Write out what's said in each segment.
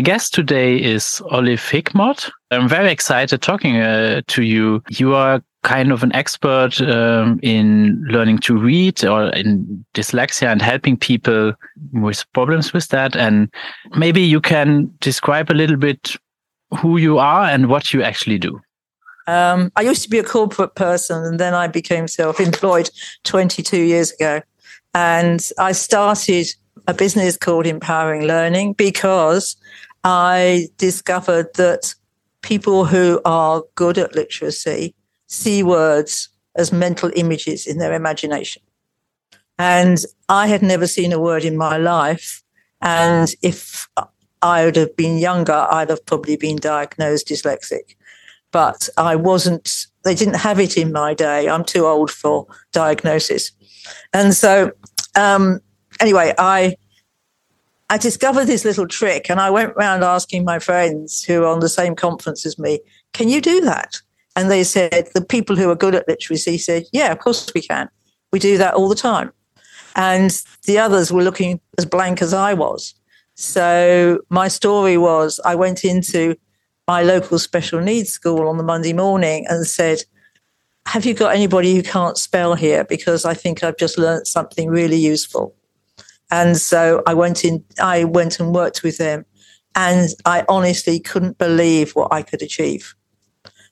My guest today is Olive Hickmott. I'm very excited talking uh, to you. You are kind of an expert um, in learning to read or in dyslexia and helping people with problems with that. And maybe you can describe a little bit who you are and what you actually do. Um, I used to be a corporate person and then I became self employed 22 years ago. And I started a business called Empowering Learning because I discovered that people who are good at literacy see words as mental images in their imagination. And I had never seen a word in my life. And if I would have been younger, I'd have probably been diagnosed dyslexic. But I wasn't, they didn't have it in my day. I'm too old for diagnosis. And so, um, anyway, I I discovered this little trick and I went around asking my friends who are on the same conference as me, can you do that? And they said, the people who are good at literacy said, yeah, of course we can. We do that all the time. And the others were looking as blank as I was. So my story was I went into my local special needs school on the Monday morning and said, have you got anybody who can't spell here? Because I think I've just learned something really useful. And so I went in, I went and worked with them and I honestly couldn't believe what I could achieve.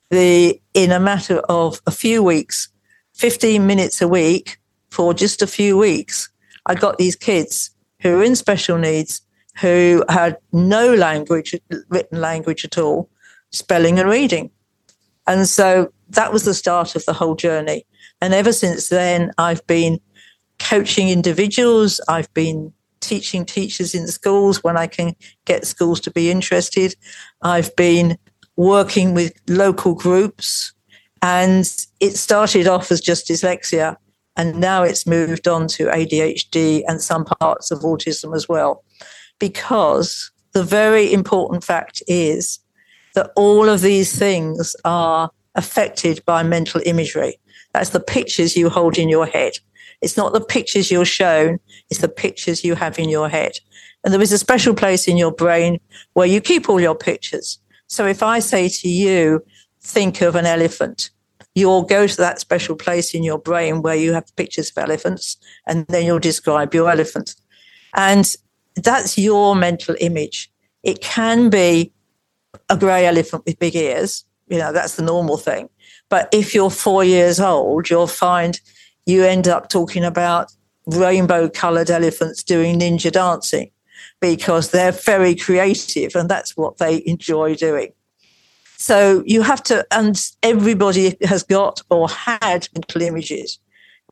The, in a matter of a few weeks, 15 minutes a week for just a few weeks, I got these kids who were in special needs, who had no language, written language at all, spelling and reading. And so that was the start of the whole journey. And ever since then, I've been coaching individuals. I've been teaching teachers in schools when I can get schools to be interested. I've been working with local groups. And it started off as just dyslexia, and now it's moved on to ADHD and some parts of autism as well. Because the very important fact is that all of these things are affected by mental imagery. That's the pictures you hold in your head. It's not the pictures you're shown, it's the pictures you have in your head. And there is a special place in your brain where you keep all your pictures. So if I say to you, think of an elephant, you'll go to that special place in your brain where you have pictures of elephants, and then you'll describe your elephant. And that's your mental image. It can be a grey elephant with big ears. You know, that's the normal thing. But if you're four years old, you'll find you end up talking about rainbow colored elephants doing ninja dancing because they're very creative and that's what they enjoy doing. So you have to, and everybody has got or had mental images.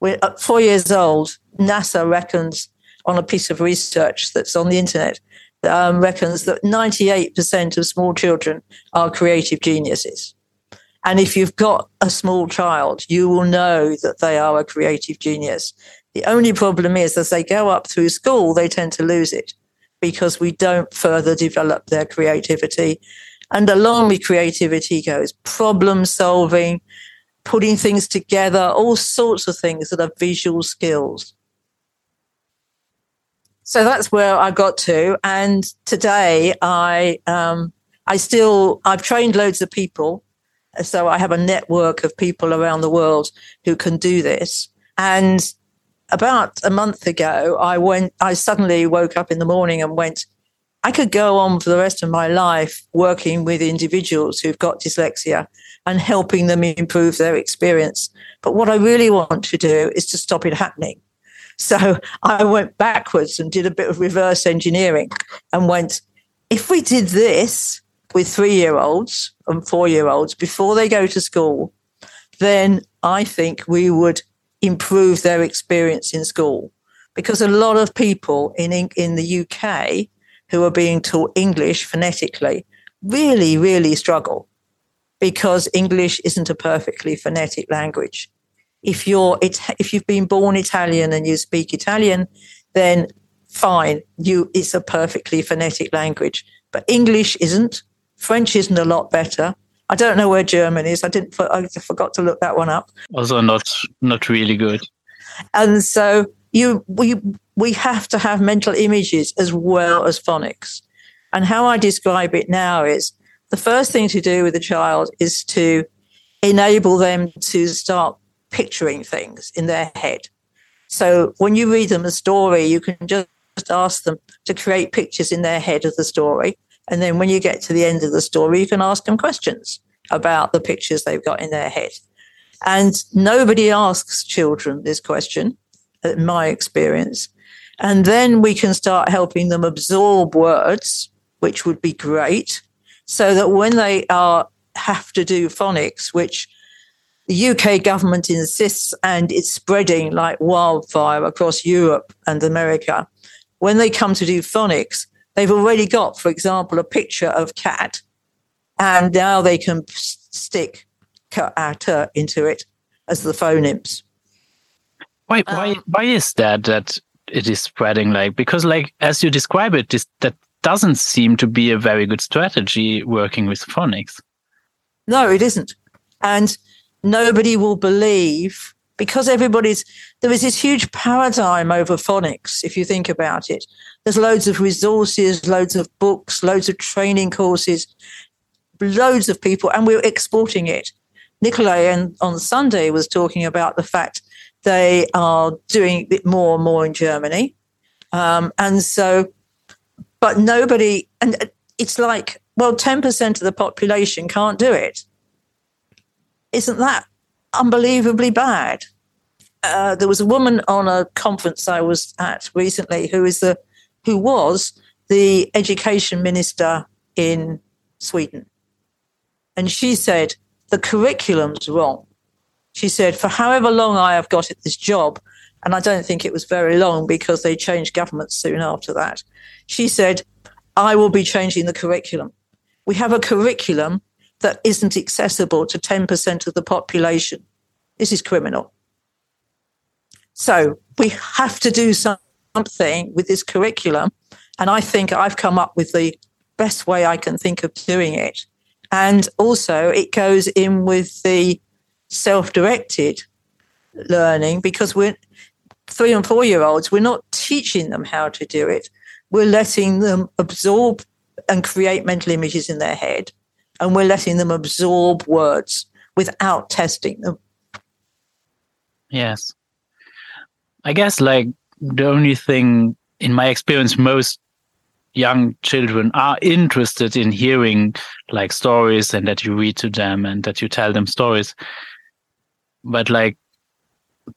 We're at four years old, NASA reckons on a piece of research that's on the internet, um, reckons that 98% of small children are creative geniuses. And if you've got a small child, you will know that they are a creative genius. The only problem is as they go up through school, they tend to lose it because we don't further develop their creativity. And along with creativity goes problem solving, putting things together, all sorts of things that are visual skills. So that's where I got to. And today I, um, I still, I've trained loads of people so I have a network of people around the world who can do this. And about a month ago, I went, I suddenly woke up in the morning and went, I could go on for the rest of my life working with individuals who've got dyslexia and helping them improve their experience. But what I really want to do is to stop it happening. So I went backwards and did a bit of reverse engineering and went, if we did this, with three year olds and four year olds before they go to school, then I think we would improve their experience in school. Because a lot of people in, in the UK who are being taught English phonetically really, really struggle because English isn't a perfectly phonetic language. If you're it if you've been born Italian and you speak Italian, then fine, you it's a perfectly phonetic language. But English isn't. French isn't a lot better. I don't know where German is. I didn't. I forgot to look that one up. Also, not not really good. And so you we we have to have mental images as well as phonics. And how I describe it now is the first thing to do with a child is to enable them to start picturing things in their head. So when you read them a story, you can just ask them to create pictures in their head of the story. And then when you get to the end of the story, you can ask them questions about the pictures they've got in their head. And nobody asks children this question, in my experience. And then we can start helping them absorb words, which would be great, so that when they are have to do phonics, which the UK government insists and it's spreading like wildfire across Europe and America, when they come to do phonics, they've already got, for example, a picture of cat, and now they can stick cat into it as the phonemes. Why, why, um, why is that that it is spreading like? Because, like as you describe it, this, that doesn't seem to be a very good strategy working with phonics. No, it isn't, and nobody will believe because everybody's there is this huge paradigm over phonics if you think about it. There's loads of resources loads of books loads of training courses loads of people and we're exporting it. Nikolai on sunday was talking about the fact they are doing it more and more in germany. Um, and so but nobody and it's like well 10% of the population can't do it. Isn't that unbelievably bad. Uh, there was a woman on a conference I was at recently who is the who was the education minister in Sweden, and she said the curriculum's wrong. She said for however long I have got at this job, and I don't think it was very long because they changed government soon after that. She said I will be changing the curriculum. We have a curriculum that isn't accessible to 10% of the population. This is criminal. So we have to do something with this curriculum. And I think I've come up with the best way I can think of doing it. And also, it goes in with the self directed learning because we're three and four year olds, we're not teaching them how to do it. We're letting them absorb and create mental images in their head and we're letting them absorb words without testing them. Yes. I guess like the only thing in my experience most young children are interested in hearing like stories and that you read to them and that you tell them stories. But like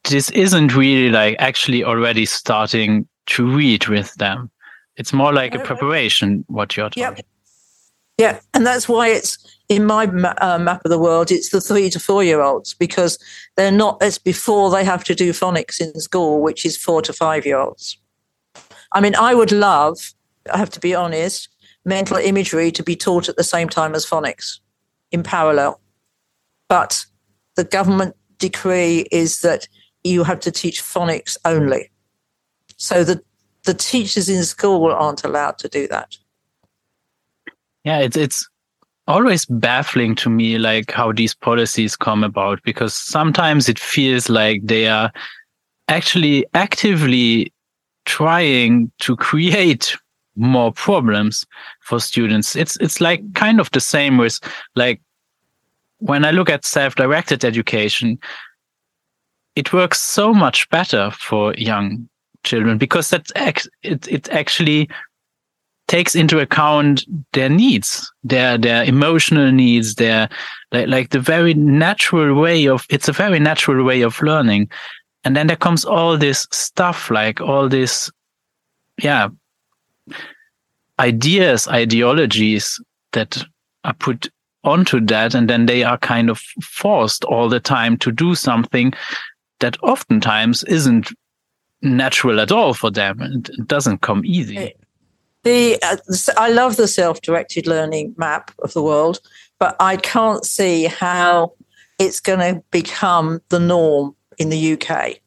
this isn't really like actually already starting to read with them. It's more like a preparation what you're talking. Yep. Yeah, and that's why it's in my uh, map of the world. It's the three to four year olds because they're not. It's before they have to do phonics in school, which is four to five year olds. I mean, I would love. I have to be honest. Mental imagery to be taught at the same time as phonics, in parallel, but the government decree is that you have to teach phonics only. So the the teachers in school aren't allowed to do that yeah it's it's always baffling to me like how these policies come about because sometimes it feels like they are actually actively trying to create more problems for students. It's it's like kind of the same with like when i look at self-directed education it works so much better for young children because that's it, it actually takes into account their needs, their their emotional needs, their like, like the very natural way of it's a very natural way of learning. And then there comes all this stuff like all this yeah ideas, ideologies that are put onto that and then they are kind of forced all the time to do something that oftentimes isn't natural at all for them. It doesn't come easy. Eh, The uh, I love the self-directed learning map of the world, but I can't see how it's going to become the norm in the UK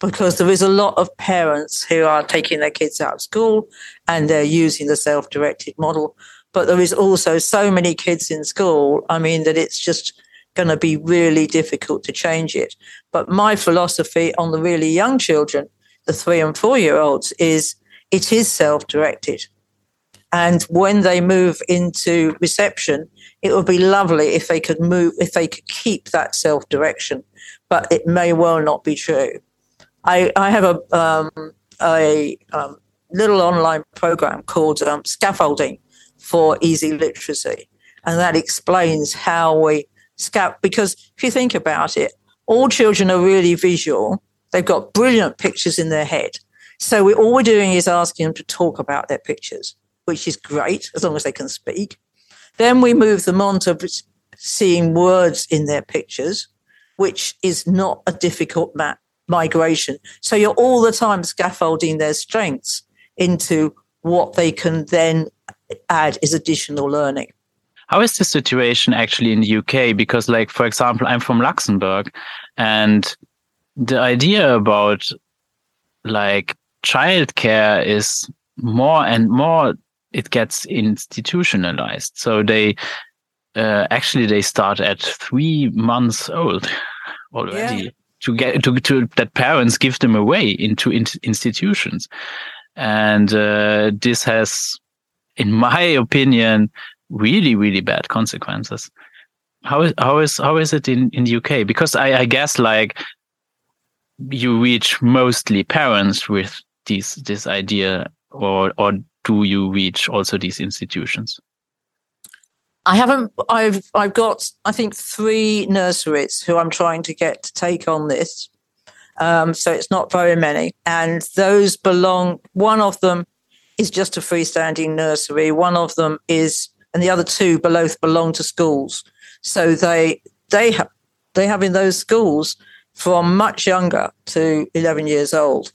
because there is a lot of parents who are taking their kids out of school and they're using the self-directed model. But there is also so many kids in school. I mean, that it's just going to be really difficult to change it. But my philosophy on the really young children, the three and four year olds, is it is self directed. And when they move into reception, it would be lovely if they could move, if they could keep that self direction, but it may well not be true. I, I have a, um, a um, little online program called um, Scaffolding for Easy Literacy, and that explains how we scout. Because if you think about it, all children are really visual. They've got brilliant pictures in their head. So we, all we're doing is asking them to talk about their pictures, which is great as long as they can speak. Then we move them on to seeing words in their pictures, which is not a difficult ma- migration. So you're all the time scaffolding their strengths into what they can then add as additional learning. How is the situation actually in the UK? Because, like, for example, I'm from Luxembourg, and the idea about like childcare is more and more it gets institutionalized. So they uh, actually they start at three months old already yeah. to get to, to that parents give them away into in, institutions, and uh, this has, in my opinion, really really bad consequences how is how is how is it in in the uk because i i guess like you reach mostly parents with this this idea or or do you reach also these institutions I haven't. I've I've got I think three nurseries who I'm trying to get to take on this. Um, so it's not very many, and those belong. One of them is just a freestanding nursery. One of them is and the other two both belong to schools. So they they have they have in those schools from much younger to 11 years old.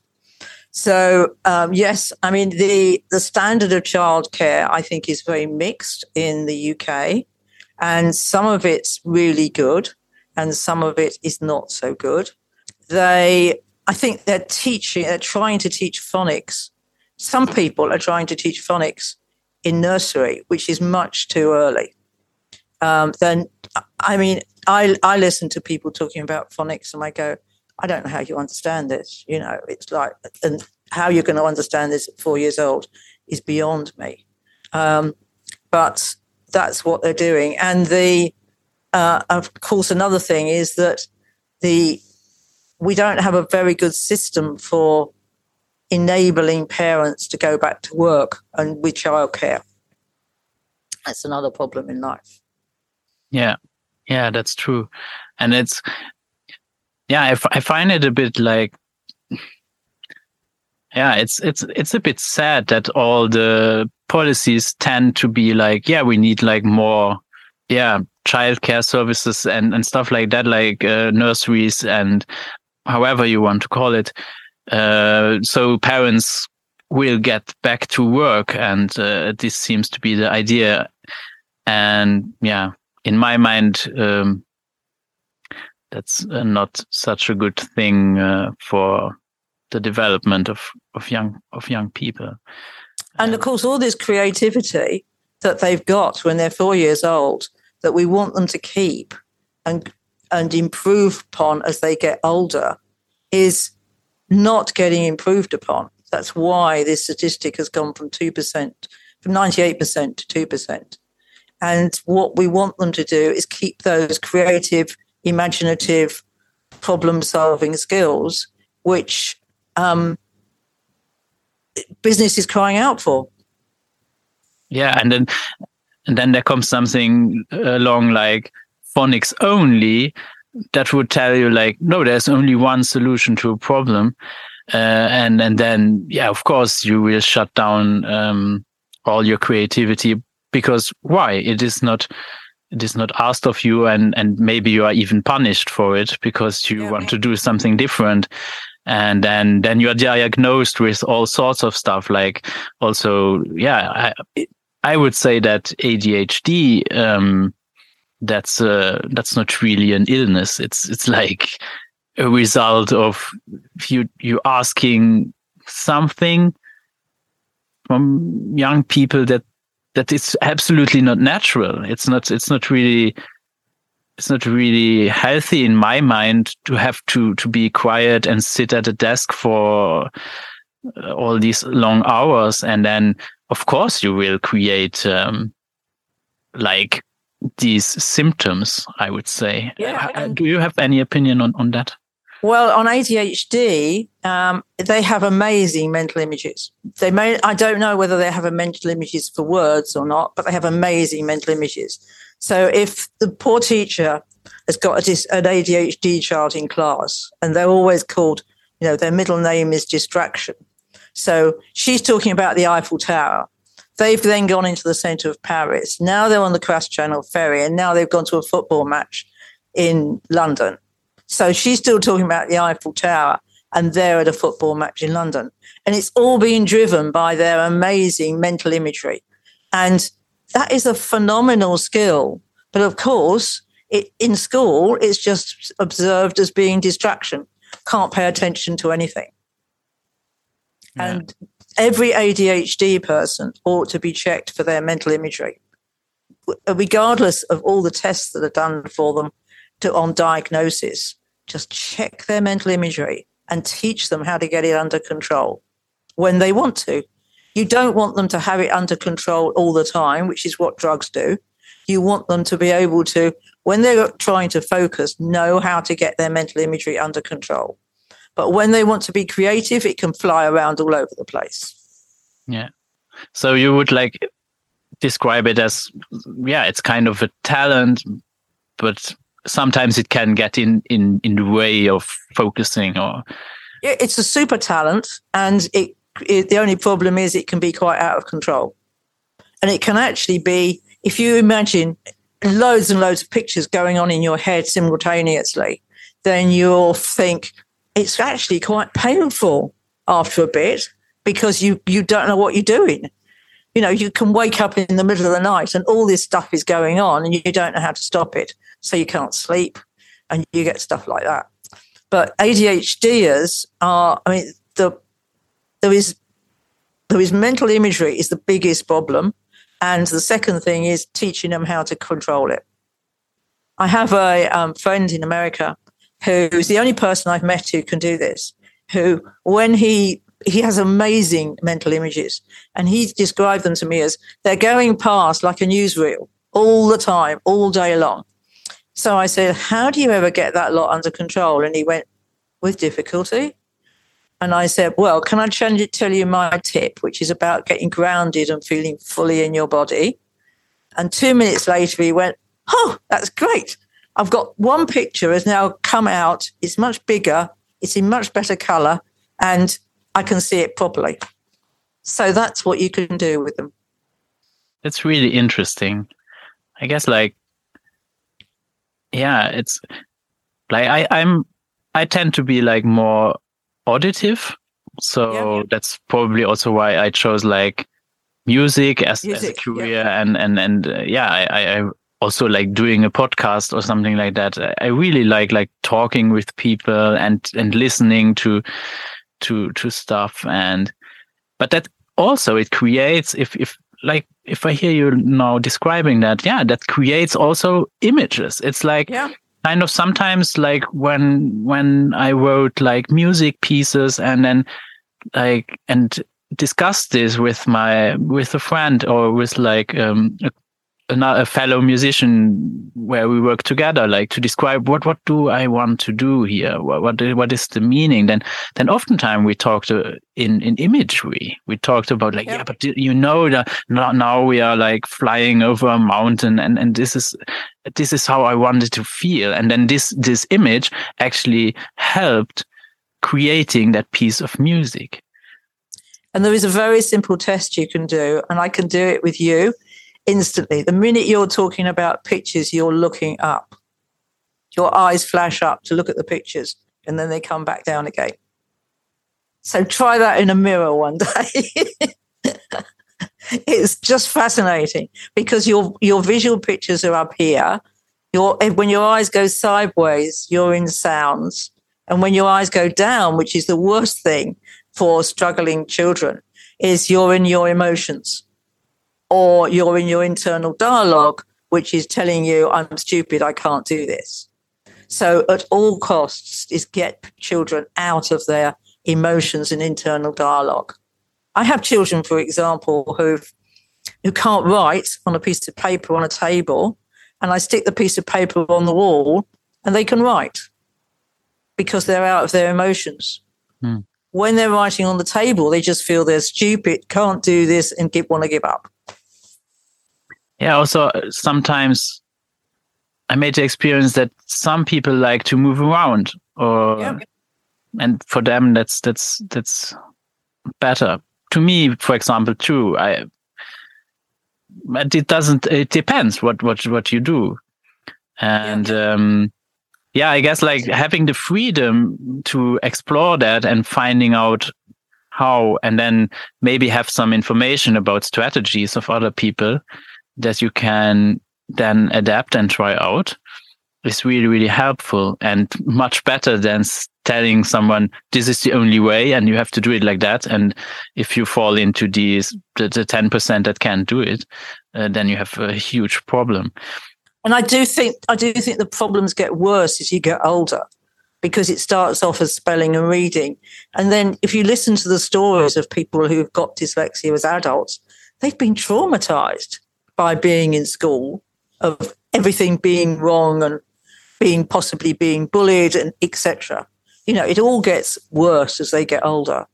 So um, yes, I mean the the standard of childcare I think is very mixed in the UK, and some of it's really good, and some of it is not so good. They, I think they're teaching, they're trying to teach phonics. Some people are trying to teach phonics in nursery, which is much too early. Um, then, I mean, I, I listen to people talking about phonics and I go, I don't know how you understand this. You know, it's like, and how you're going to understand this at four years old is beyond me. Um, but that's what they're doing. And the, uh, of course, another thing is that the we don't have a very good system for enabling parents to go back to work and with childcare. That's another problem in life. Yeah, yeah, that's true. And it's, yeah, I, f- I find it a bit like, yeah, it's it's it's a bit sad that all the policies tend to be like, yeah, we need like more, yeah, childcare services and and stuff like that, like uh, nurseries and however you want to call it. Uh, so parents will get back to work, and uh, this seems to be the idea. And yeah, in my mind, um, that's uh, not such a good thing uh, for the development of, of young of young people. And of course, all this creativity that they've got when they're four years old, that we want them to keep and and improve upon as they get older, is not getting improved upon. That's why this statistic has gone from 2%, from 98% to 2%. And what we want them to do is keep those creative, imaginative, problem solving skills, which um, business is crying out for. Yeah. And then, and then there comes something along like phonics only that would tell you like no there's only one solution to a problem uh, and and then yeah of course you will shut down um, all your creativity because why it is not it is not asked of you and and maybe you are even punished for it because you yeah, want to do something different. And then then you are diagnosed with all sorts of stuff like also yeah i i would say that adhd um that's uh that's not really an illness. It's it's like a result of you you asking something from young people that that it's absolutely not natural. It's not it's not really it's not really healthy in my mind to have to to be quiet and sit at a desk for uh, all these long hours. And then of course you will create um, like these symptoms i would say. Yeah, do you have any opinion on on that well, on ADHD, um, they have amazing mental images. They may, I don't know whether they have a mental images for words or not, but they have amazing mental images. So if the poor teacher has got a, an ADHD child in class and they're always called, you know, their middle name is distraction. So she's talking about the Eiffel Tower. They've then gone into the center of Paris. Now they're on the Cross Channel ferry and now they've gone to a football match in London. So she's still talking about the Eiffel Tower and they're at a football match in London. And it's all being driven by their amazing mental imagery. And that is a phenomenal skill. But of course, it, in school, it's just observed as being distraction, can't pay attention to anything. Yeah. And every ADHD person ought to be checked for their mental imagery, regardless of all the tests that are done for them to, on diagnosis. Just check their mental imagery and teach them how to get it under control when they want to. You don't want them to have it under control all the time, which is what drugs do. You want them to be able to, when they're trying to focus, know how to get their mental imagery under control. But when they want to be creative, it can fly around all over the place. Yeah. So you would like describe it as, yeah, it's kind of a talent, but sometimes it can get in in in the way of focusing or it's a super talent and it, it, the only problem is it can be quite out of control. And it can actually be if you imagine loads and loads of pictures going on in your head simultaneously then you'll think it's actually quite painful after a bit because you you don't know what you're doing. You know you can wake up in the middle of the night and all this stuff is going on and you don't know how to stop it so you can't sleep and you get stuff like that. But ADHDers are, I mean, the there is there is mental imagery is the biggest problem. And the second thing is teaching them how to control it. I have a um, friend in America who's the only person I've met who can do this, who, when he he has amazing mental images and he described them to me as they're going past like a newsreel all the time, all day long. So I said, How do you ever get that lot under control? And he went, With difficulty. And I said, Well, can I tell you my tip, which is about getting grounded and feeling fully in your body? And two minutes later, he went, Oh, that's great. I've got one picture has now come out. It's much bigger, it's in much better color, and I can see it properly. So that's what you can do with them. It's really interesting. I guess like yeah, it's like I, I'm I tend to be like more auditive. So yeah. that's probably also why I chose like music as, music, as a career yeah. and and and uh, yeah, I, I also like doing a podcast or something like that. I really like like talking with people and and listening to to to stuff and but that also it creates if if like if I hear you now describing that, yeah, that creates also images. It's like yeah. kind of sometimes like when when I wrote like music pieces and then like and discussed this with my with a friend or with like um, a a fellow musician where we work together, like to describe what what do I want to do here? What what, what is the meaning? Then then oftentimes we talked uh, in in imagery. We talked about like yeah, yeah but you know that now we are like flying over a mountain, and and this is this is how I wanted to feel. And then this this image actually helped creating that piece of music. And there is a very simple test you can do, and I can do it with you instantly. The minute you're talking about pictures, you're looking up. Your eyes flash up to look at the pictures and then they come back down again. So try that in a mirror one day. it's just fascinating because your your visual pictures are up here. Your when your eyes go sideways, you're in sounds. And when your eyes go down, which is the worst thing for struggling children, is you're in your emotions or you're in your internal dialogue, which is telling you, I'm stupid, I can't do this. So, at all costs, is get children out of their emotions and internal dialogue. I have children, for example, who who can't write on a piece of paper on a table, and I stick the piece of paper on the wall, and they can write because they're out of their emotions. Hmm. When they're writing on the table, they just feel they're stupid, can't do this, and give, want to give up. Yeah. Also, sometimes I made the experience that some people like to move around, or yeah. and for them that's that's that's better. To me, for example, too, I but it doesn't. It depends what what what you do, and yeah. um, yeah, I guess like having the freedom to explore that and finding out how, and then maybe have some information about strategies of other people that you can then adapt and try out is really, really helpful and much better than telling someone this is the only way and you have to do it like that. And if you fall into these, the, the 10% that can't do it, uh, then you have a huge problem. And I do think, I do think the problems get worse as you get older because it starts off as spelling and reading. And then if you listen to the stories of people who've got dyslexia as adults, they've been traumatized by being in school, of everything being wrong and being possibly being bullied and etc. You know, it all gets worse as they get older.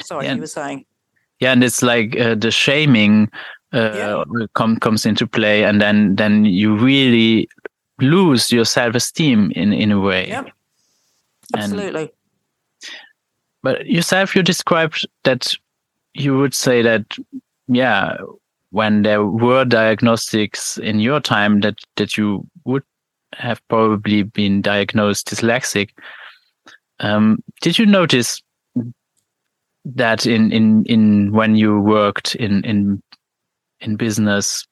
Sorry, yeah. you were saying. Yeah, and it's like uh, the shaming uh, yeah. com- comes into play, and then then you really lose your self esteem in in a way. Yeah, absolutely. And, but yourself, you described that you would say that yeah when there were diagnostics in your time that that you would have probably been diagnosed dyslexic. Um, did you notice that in in in when you worked in in in business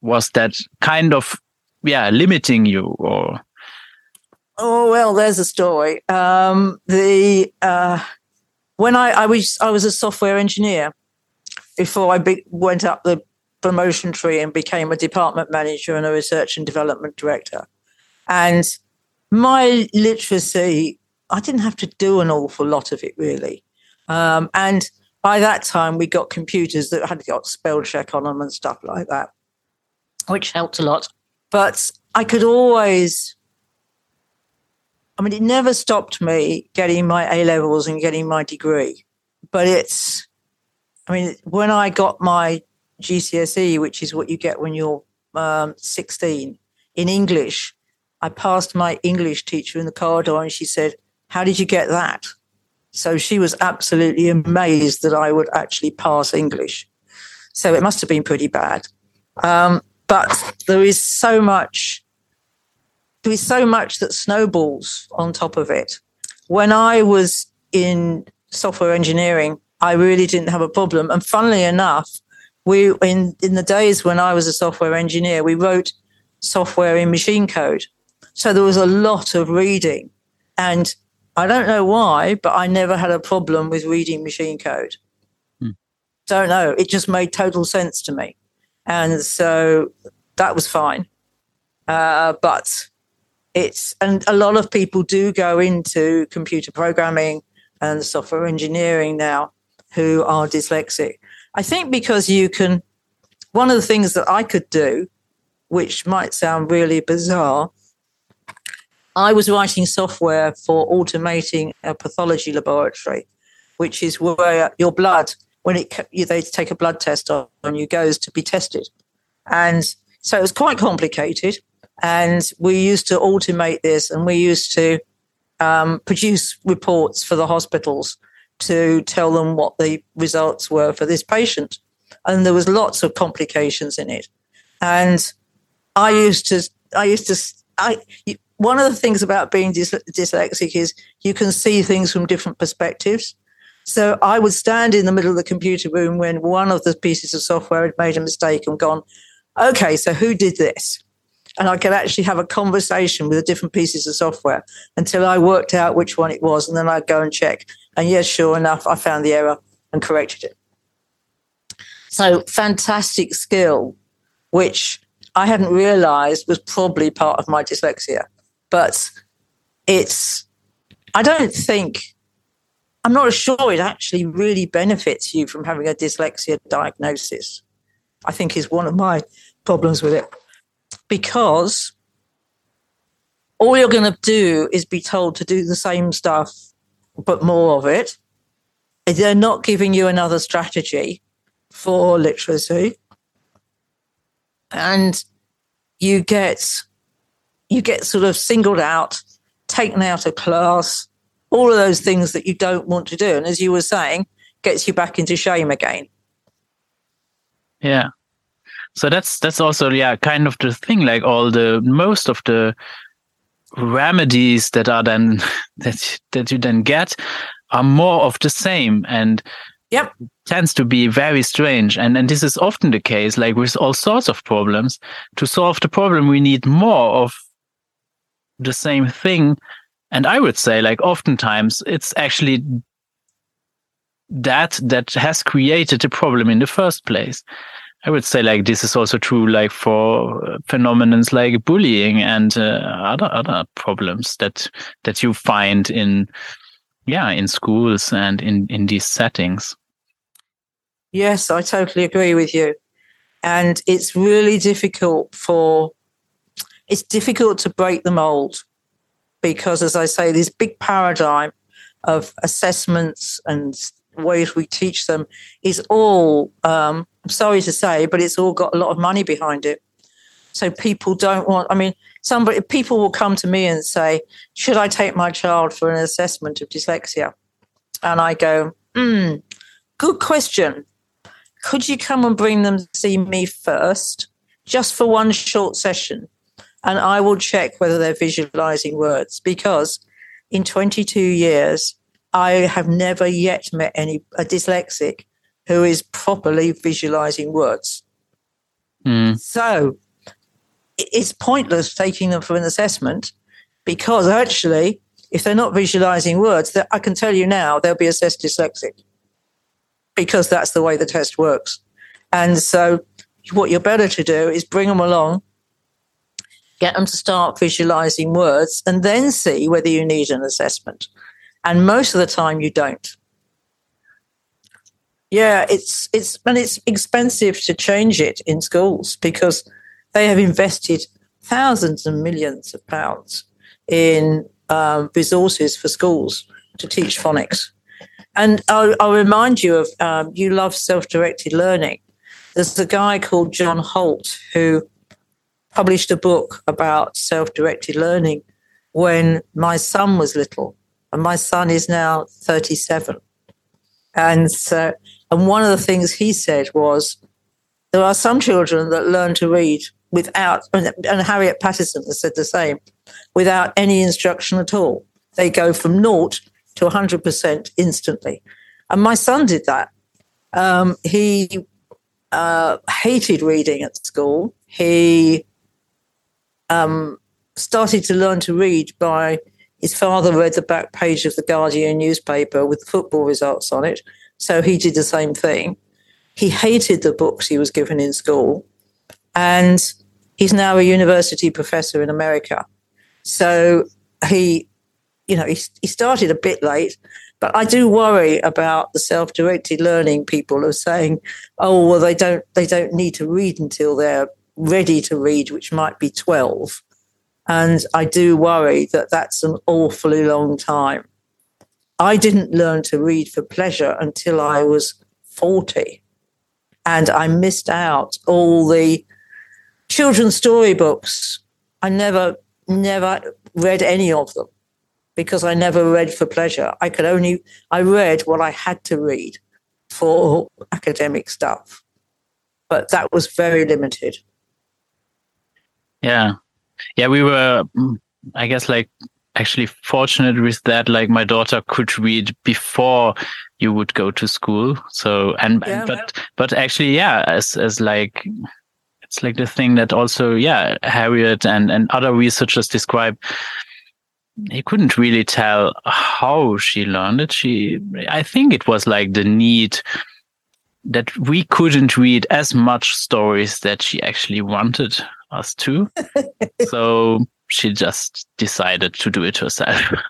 was that kind of yeah limiting you or oh well there's a story um the uh when i i was i was a software engineer before I be, went up the promotion tree and became a department manager and a research and development director. And my literacy, I didn't have to do an awful lot of it really. Um, and by that time, we got computers that had got spell check on them and stuff like that, which helped a lot. But I could always, I mean, it never stopped me getting my A levels and getting my degree. But it's, I mean, when I got my GCSE, which is what you get when you're um, 16 in English, I passed my English teacher in the corridor and she said, How did you get that? So she was absolutely amazed that I would actually pass English. So it must have been pretty bad. Um, but there is so much, there is so much that snowballs on top of it. When I was in software engineering, I really didn't have a problem. And funnily enough, we in in the days when I was a software engineer, we wrote software in machine code. So there was a lot of reading. And I don't know why, but I never had a problem with reading machine code. Hmm. Don't know. It just made total sense to me. And so that was fine. Uh, but it's, and a lot of people do go into computer programming and software engineering now who are dyslexic. I think because you can, one of the things that I could do, which might sound really bizarre, I was writing software for automating a pathology laboratory, which is where your blood, when it they take a blood test on you, goes to be tested, and so it was quite complicated. And we used to automate this, and we used to um, produce reports for the hospitals to tell them what the results were for this patient. and there was lots of complications in it. And I used to, I used to, I. One of the things about being dys- dyslexic is you can see things from different perspectives. So I would stand in the middle of the computer room when one of the pieces of software had made a mistake and gone, okay, so who did this? And I could actually have a conversation with the different pieces of software until I worked out which one it was. And then I'd go and check. And yes, sure enough, I found the error and corrected it. So fantastic skill, which I hadn't realized was probably part of my dyslexia. But it's, I don't think I'm not sure it actually really benefits you from having a dyslexia diagnosis. I think is one of my problems with it because all you're going to do is be told to do the same stuff but more of it. They're not giving you another strategy for literacy. And you get you get sort of singled out, taken out of class, all of those things that you don't want to do. And as you were saying, gets you back into shame again. Yeah. So that's that's also yeah kind of the thing like all the most of the remedies that are then that that you then get are more of the same and yep. tends to be very strange. And and this is often the case like with all sorts of problems. To solve the problem we need more of the same thing. And I would say, like, oftentimes it's actually that that has created the problem in the first place. I would say, like, this is also true, like, for phenomena like bullying and uh, other other problems that that you find in, yeah, in schools and in in these settings. Yes, I totally agree with you, and it's really difficult for. It's difficult to break the mold because, as I say, this big paradigm of assessments and ways we teach them is all, um, I'm sorry to say, but it's all got a lot of money behind it. So people don't want, I mean, somebody, people will come to me and say, should I take my child for an assessment of dyslexia? And I go, hmm, good question. Could you come and bring them to see me first, just for one short session? and I will check whether they're visualizing words because in 22 years, I have never yet met any a dyslexic who is properly visualizing words. Mm. So it's pointless taking them for an assessment because actually, if they're not visualizing words, that I can tell you now they'll be assessed dyslexic because that's the way the test works. And so, what you're better to do is bring them along get them to start visualizing words, and then see whether you need an assessment. And most of the time, you don't. Yeah, it's it's and it's expensive to change it in schools because they have invested thousands and millions of pounds in um, resources for schools to teach phonics. And I'll, I'll remind you of um, you love self-directed learning. There's a guy called John Holt who published a book about self directed learning when my son was little, and my son is now 37. And, so, and one of the things he said was there are some children that learn to read without, and, Harriet Pattison has said the same, without any instruction at all. They go from naught to 100% instantly. And my son did that. Um, he uh, hated reading at school. He um, started to learn to read by his father read the back page of the Guardian newspaper with football results on it. So he did the same thing. He hated the books he was given in school. And he's now a university professor in America. So he, you know, he, he started a bit late, but I do worry about the self-directed learning people are saying, oh, well, they don't they don't need to read until they're ready to read, which might be 12. And I do worry that that's an awfully long time. I didn't learn to read for pleasure until I was 40. And I missed out all the children's storybooks. I never, never read any of them because I never read for pleasure. I could only, I read what I had to read for academic stuff. but that was very limited. Yeah. Yeah, we were, mm, I guess, like actually fortunate with that. Like my daughter could read before you would go to school. So, and, yeah, but, but actually, yeah, as, as like, it's like the thing that also, yeah, Harriet and, and other researchers describe. He couldn't really tell how she learned it. She, I think it was like the need that we couldn't read as much stories that she actually wanted us to. so she just decided to do it herself.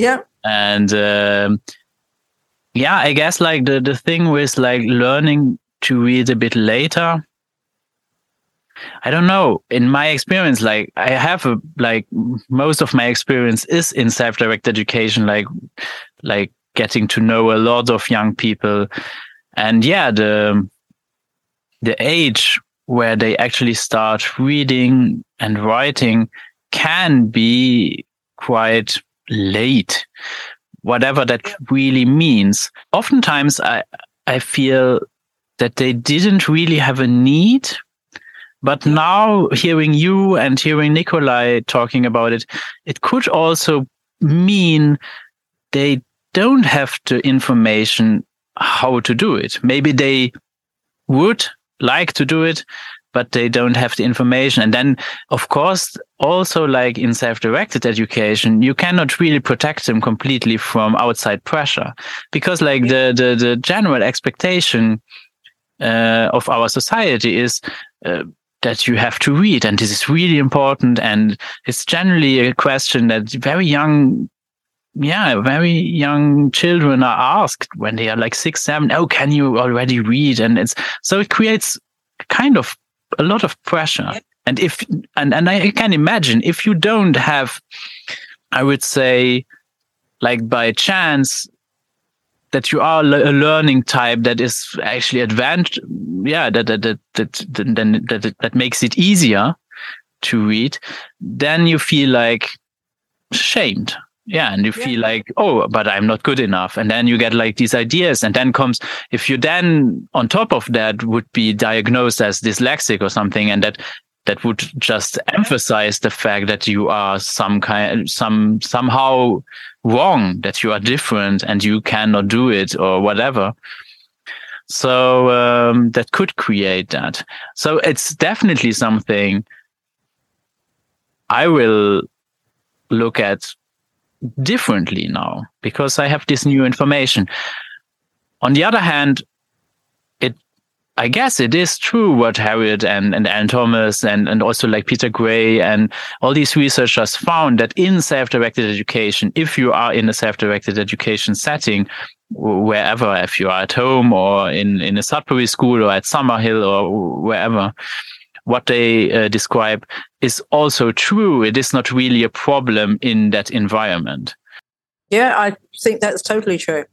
Yeah. And um, yeah, I guess like the, the thing with like learning to read a bit later. I don't know. In my experience, like I have a like most of my experience is in self-directed education, like like getting to know a lot of young people. And yeah, the the age where they actually start reading and writing can be quite late, whatever that really means. Oftentimes, I, I feel that they didn't really have a need. But now hearing you and hearing Nikolai talking about it, it could also mean they don't have the information how to do it. Maybe they would like to do it, but they don't have the information. And then, of course, also like in self-directed education, you cannot really protect them completely from outside pressure because like the, the, the general expectation uh, of our society is uh, that you have to read and this is really important. And it's generally a question that very young yeah, very young children are asked when they are like six, seven, oh, can you already read? And it's so it creates kind of a lot of pressure. And if and and I can imagine if you don't have, I would say, like by chance, that you are a learning type that is actually advanced, yeah, that that that that then that, that, that makes it easier to read, then you feel like shamed yeah and you yeah. feel like oh but i'm not good enough. And then you get like these ideas and then comes if you then on top of that would be diagnosed as dyslexic or something and that that would just emphasize the fact that you are some kind some somehow wrong that you are different and you cannot do it or whatever. So um, that could create that. So it's definitely something i will look at differently now because I have this new information. On the other hand, it I guess it is true what Harriet and, and Alan Thomas and, and also like Peter Gray and all these researchers found that in self-directed education, if you are in a self-directed education setting, wherever, if you are at home or in, in a Sudbury school or at Summerhill or wherever, what they uh, describe is also true. It is not really a problem in that environment. Yeah, I think that's totally true.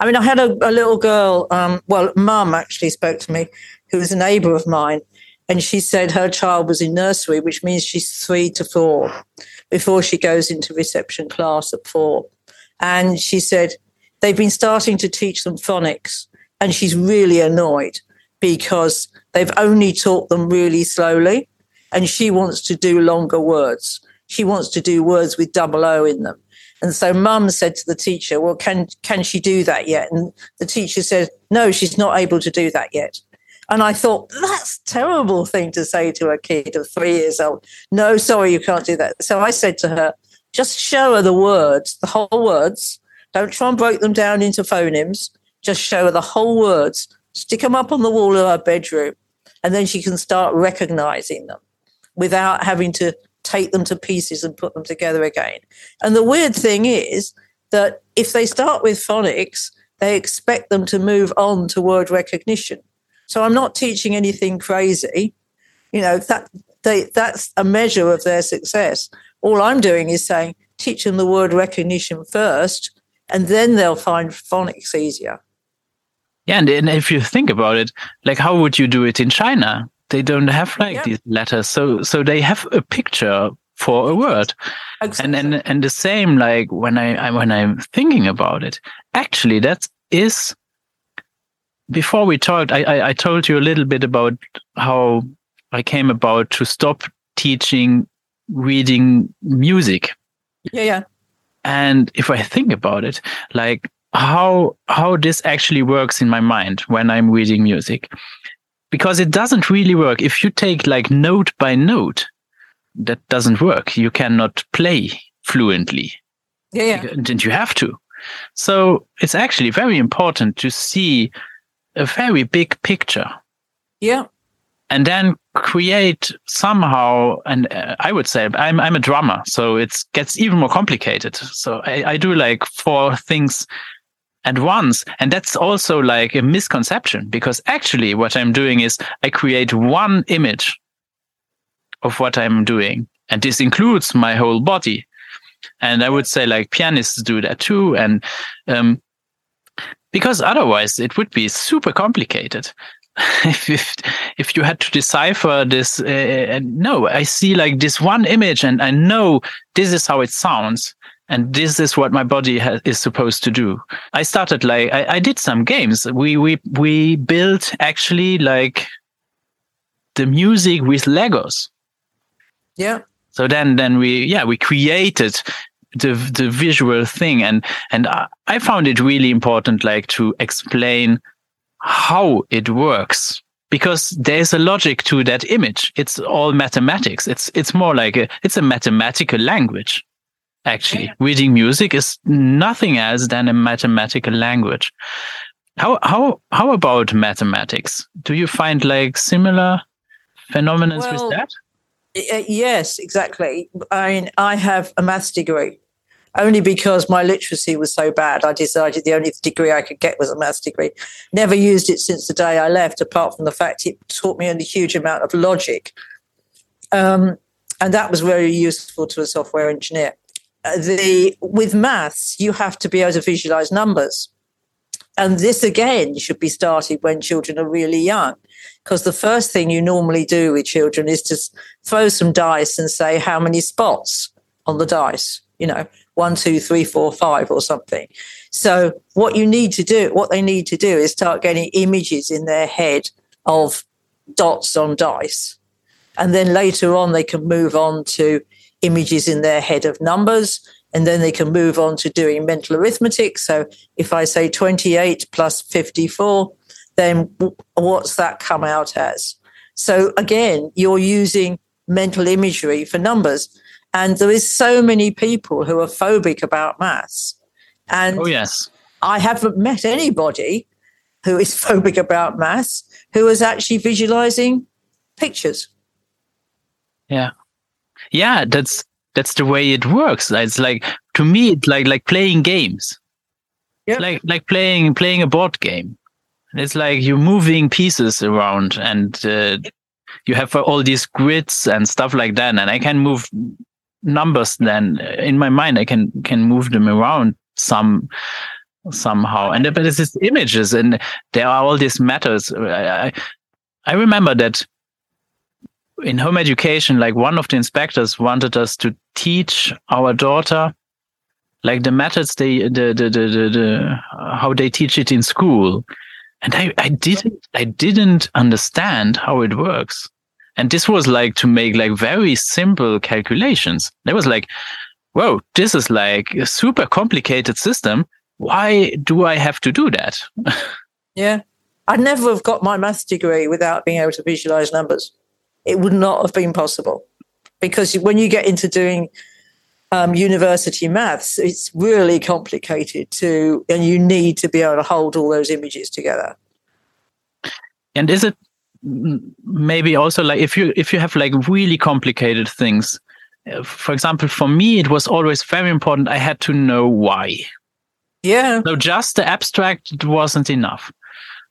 I mean, I had a, a little girl, um, well, mum actually spoke to me, who was a neighbour of mine, and she said her child was in nursery, which means she's three to four before she goes into reception class at four. And she said they've been starting to teach them phonics, and she's really annoyed because they've only taught them really slowly. And she wants to do longer words. She wants to do words with double O in them. And so mum said to the teacher, Well, can can she do that yet? And the teacher said, No, she's not able to do that yet. And I thought, that's terrible thing to say to a kid of three years old. No, sorry, you can't do that. So I said to her, just show her the words, the whole words. Don't try and break them down into phonemes. Just show her the whole words stick them up on the wall of her bedroom, and then she can start recognizing them without having to take them to pieces and put them together again. And the weird thing is that if they start with phonics, they expect them to move on to word recognition. So I'm not teaching anything crazy. You know, that they, that's a measure of their success. All I'm doing is saying, teach them the word recognition first, and then they'll find phonics easier. Yeah, and, and if you think about it, like how would you do it in China? They don't have like yeah. these letters, so so they have a picture for a word, exactly. and and and the same like when I, I when I'm thinking about it, actually that is before we talked, I, I, I told you a little bit about how I came about to stop teaching reading music. Yeah, yeah. And if I think about it, like how how this actually works in my mind when I'm reading music, because it doesn't really work if you take like note by note. That doesn't work. You cannot play fluently. Yeah, yeah. And you have to. So it's actually very important to see a very big picture. Yeah. And then create somehow, and uh, I would say I'm I'm a drummer, so it gets even more complicated. So I, I do like four things at once, and that's also like a misconception because actually what I'm doing is I create one image of what I'm doing, and this includes my whole body. And I would say like pianists do that too, and um, because otherwise it would be super complicated. if, if, if you had to decipher this, uh, no, I see like this one image and I know this is how it sounds. And this is what my body ha- is supposed to do. I started like, I, I did some games. We, we, we built actually like the music with Legos. Yeah. So then, then we, yeah, we created the the visual thing and and I found it really important like to explain how it works because there's a logic to that image it's all mathematics it's it's more like a it's a mathematical language actually reading music is nothing else than a mathematical language how how how about mathematics do you find like similar phenomena well, with that yes exactly i mean i have a maths degree only because my literacy was so bad. I decided the only degree I could get was a maths degree. Never used it since the day I left, apart from the fact it taught me a huge amount of logic. Um, and that was very useful to a software engineer. The with maths, you have to be able to visualize numbers. And this again should be started when children are really young, because the first thing you normally do with children is to throw some dice and say how many spots on the dice. You know, one, two, three, four, five, or something. So what you need to do, what they need to do is start getting images in their head of dots on dice. And then later on, they can move on to images in their head of numbers. And then they can move on to doing mental arithmetic. So if I say 28 plus 54, then what's that come out as? So again, you're using mental imagery for numbers. And there is so many people who are phobic about maths. And oh, yes. I haven't met anybody who is phobic about maths who is actually visualizing pictures. Yeah. Yeah, that's that's the way it works. It's like to me it's like like playing games. Yeah. Like like playing playing a board game. It's like you're moving pieces around and uh, you have all these grids and stuff like that and I can move numbers then in my mind i can can move them around some somehow and but it's just images and there are all these matters I, I remember that in home education like one of the inspectors wanted us to teach our daughter like the methods they the the the, the, the how they teach it in school and i i didn't i didn't understand how it works and this was like to make like very simple calculations. It was like, whoa, this is like a super complicated system. Why do I have to do that? yeah. I'd never have got my maths degree without being able to visualize numbers. It would not have been possible. Because when you get into doing um, university maths, it's really complicated to, and you need to be able to hold all those images together. And is it maybe also like if you if you have like really complicated things uh, for example for me it was always very important i had to know why. Yeah. So just the abstract wasn't enough.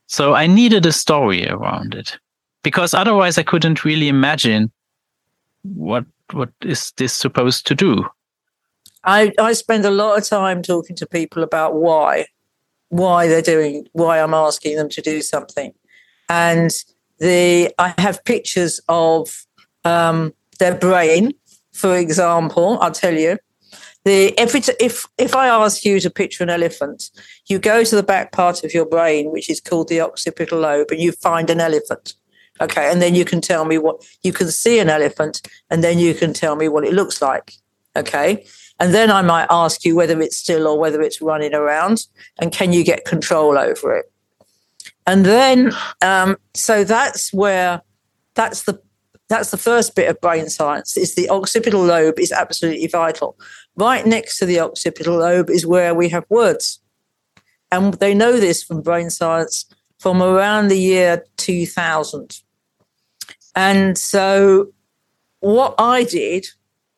So i needed a story around it because otherwise i couldn't really imagine what what is this supposed to do i i spend a lot of time talking to people about why why they're doing why i'm asking them to do something and the I have pictures of um, their brain, for example. I'll tell you. The t- if if I ask you to picture an elephant, you go to the back part of your brain, which is called the occipital lobe, and you find an elephant. Okay, and then you can tell me what you can see an elephant, and then you can tell me what it looks like. Okay, and then I might ask you whether it's still or whether it's running around, and can you get control over it? And then, um, so that's where that's the that's the first bit of brain science. Is the occipital lobe is absolutely vital. Right next to the occipital lobe is where we have words. And they know this from brain science from around the year 2000. And so, what I did,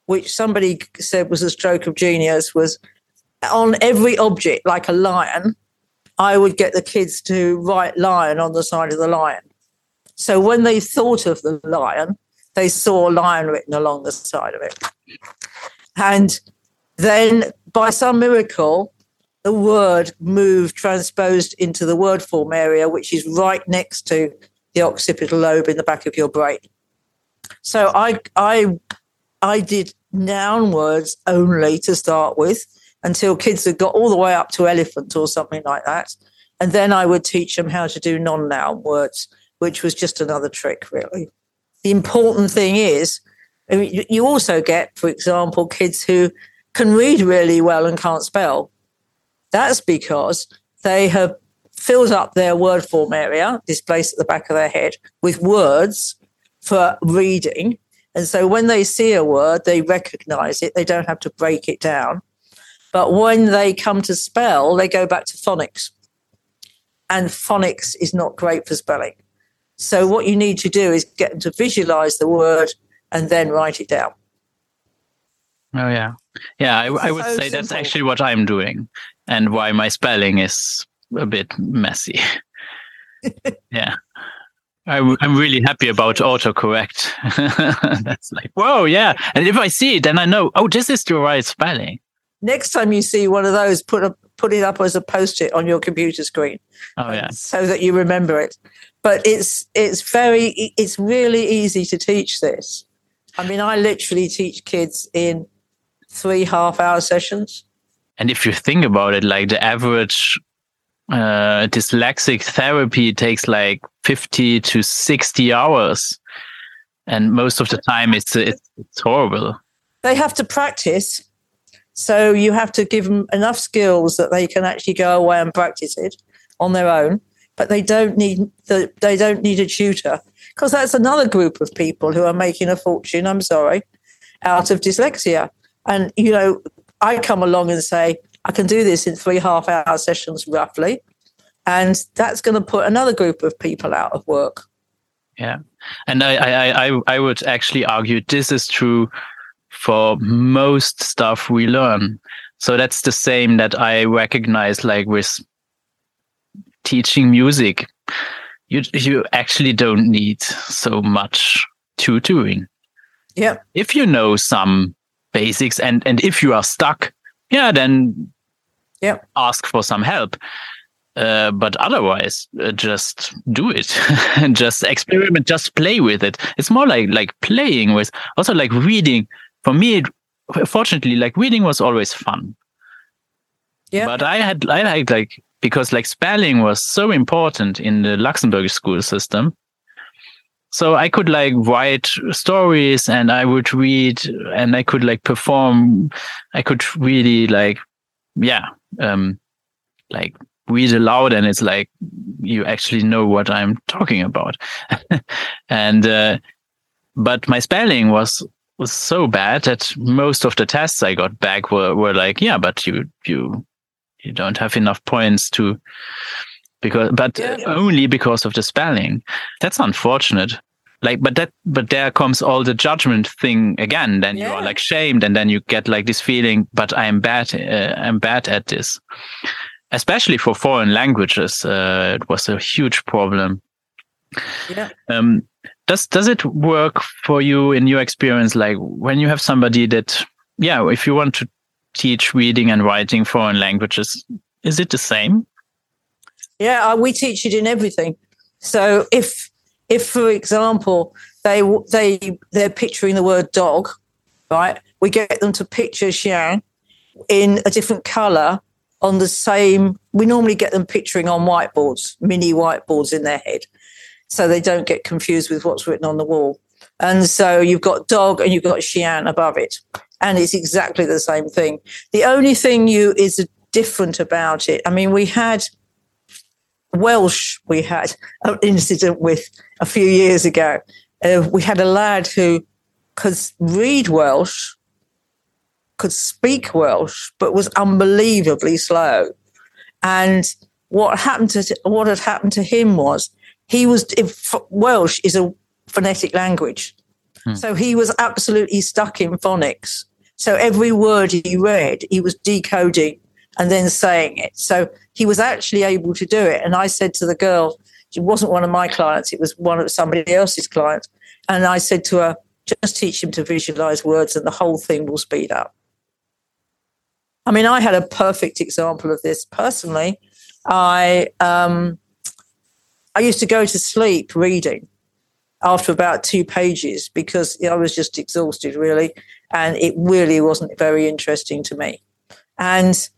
which somebody said was a stroke of genius, was on every object, like a lion, I would get the kids to write lion on the side of the lion. So when they thought of the lion, they saw a lion written along the side of it. And then by some miracle, the word moved, transposed into the word form area, which is right next to the occipital lobe in the back of your brain. So I I I did noun words only to start with until kids had got all the way up to elephant or something like that. And then I would teach them how to do non noun words, which was just another trick, really. The important thing is, I mean, you also get, for example, kids who can read really well and can't spell. That's because they have filled up their word form area, displaced at the back of their head, with words for reading. And so when they see a word, they recognize it. They don't have to break it down. But when they come to spell, they go back to phonics. And phonics is not great for spelling. So what you need to do is get them to visualize the word and then write it down. Oh yeah, yeah. I, I would so say simple. that's actually what I'm doing, and why my spelling is a bit messy. yeah. I, am really happy about autocorrect. That's like, whoa, yeah. And if I see it, then I know, oh, this is the right spelling. Next time you see one of those, put a put it up as a post-it on your computer screen. Oh yeah. So that you remember it. But it's it's very it's really easy to teach this. I mean, I literally teach kids in three half-hour sessions. And if you think about it, like the average uh, dyslexic therapy takes like 50 to 60 hours. And most of the time it's, it's, it's horrible. They have to practice so you have to give them enough skills that they can actually go away and practice it on their own. But they don't need the, they don't need a tutor because that's another group of people who are making a fortune. I'm sorry, out of dyslexia. And you know, I come along and say I can do this in three half hour sessions roughly, and that's going to put another group of people out of work. Yeah, and I I I, I would actually argue this is true for most stuff we learn. So that's the same that I recognize like with teaching music. You you actually don't need so much tutoring. Yeah. If you know some basics and and if you are stuck, yeah, then yeah, ask for some help. Uh, but otherwise, uh, just do it. And just experiment. Just play with it. It's more like like playing with. Also, like reading for me, fortunately, like reading was always fun. Yeah. But I had, I had like, because like spelling was so important in the Luxembourg school system. So I could like write stories and I would read and I could like perform. I could really like, yeah, um, like read aloud and it's like you actually know what I'm talking about. and, uh, but my spelling was was so bad that most of the tests I got back were, were like, yeah, but you, you, you don't have enough points to, because, but yeah. only because of the spelling. That's unfortunate. Like, but that, but there comes all the judgment thing again. Then yeah. you are like shamed and then you get like this feeling, but I'm bad, uh, I'm bad at this. Especially for foreign languages, uh, it was a huge problem. Yeah. Um, does does it work for you in your experience like when you have somebody that yeah if you want to teach reading and writing foreign languages is it the same yeah uh, we teach it in everything so if if for example they they they're picturing the word dog right we get them to picture chien in a different color on the same. We normally get them picturing on whiteboards, mini whiteboards in their head, so they don't get confused with what's written on the wall. And so you've got dog and you've got chien above it. And it's exactly the same thing. The only thing you is different about it. I mean, we had Welsh, we had an incident with a few years ago. Uh, we had a lad who could read Welsh, could speak Welsh, but was unbelievably slow. And what happened to what had happened to him was he was if Welsh is a phonetic language. Hmm. So he was absolutely stuck in phonics. So every word he read, he was decoding and then saying it. So he was actually able to do it. And I said to the girl, she wasn't one of my clients, it was one of somebody else's clients. And I said to her, just teach him to visualize words and the whole thing will speed up. I mean, I had a perfect example of this personally. I um, I used to go to sleep reading after about two pages because I was just exhausted, really, and it really wasn't very interesting to me. And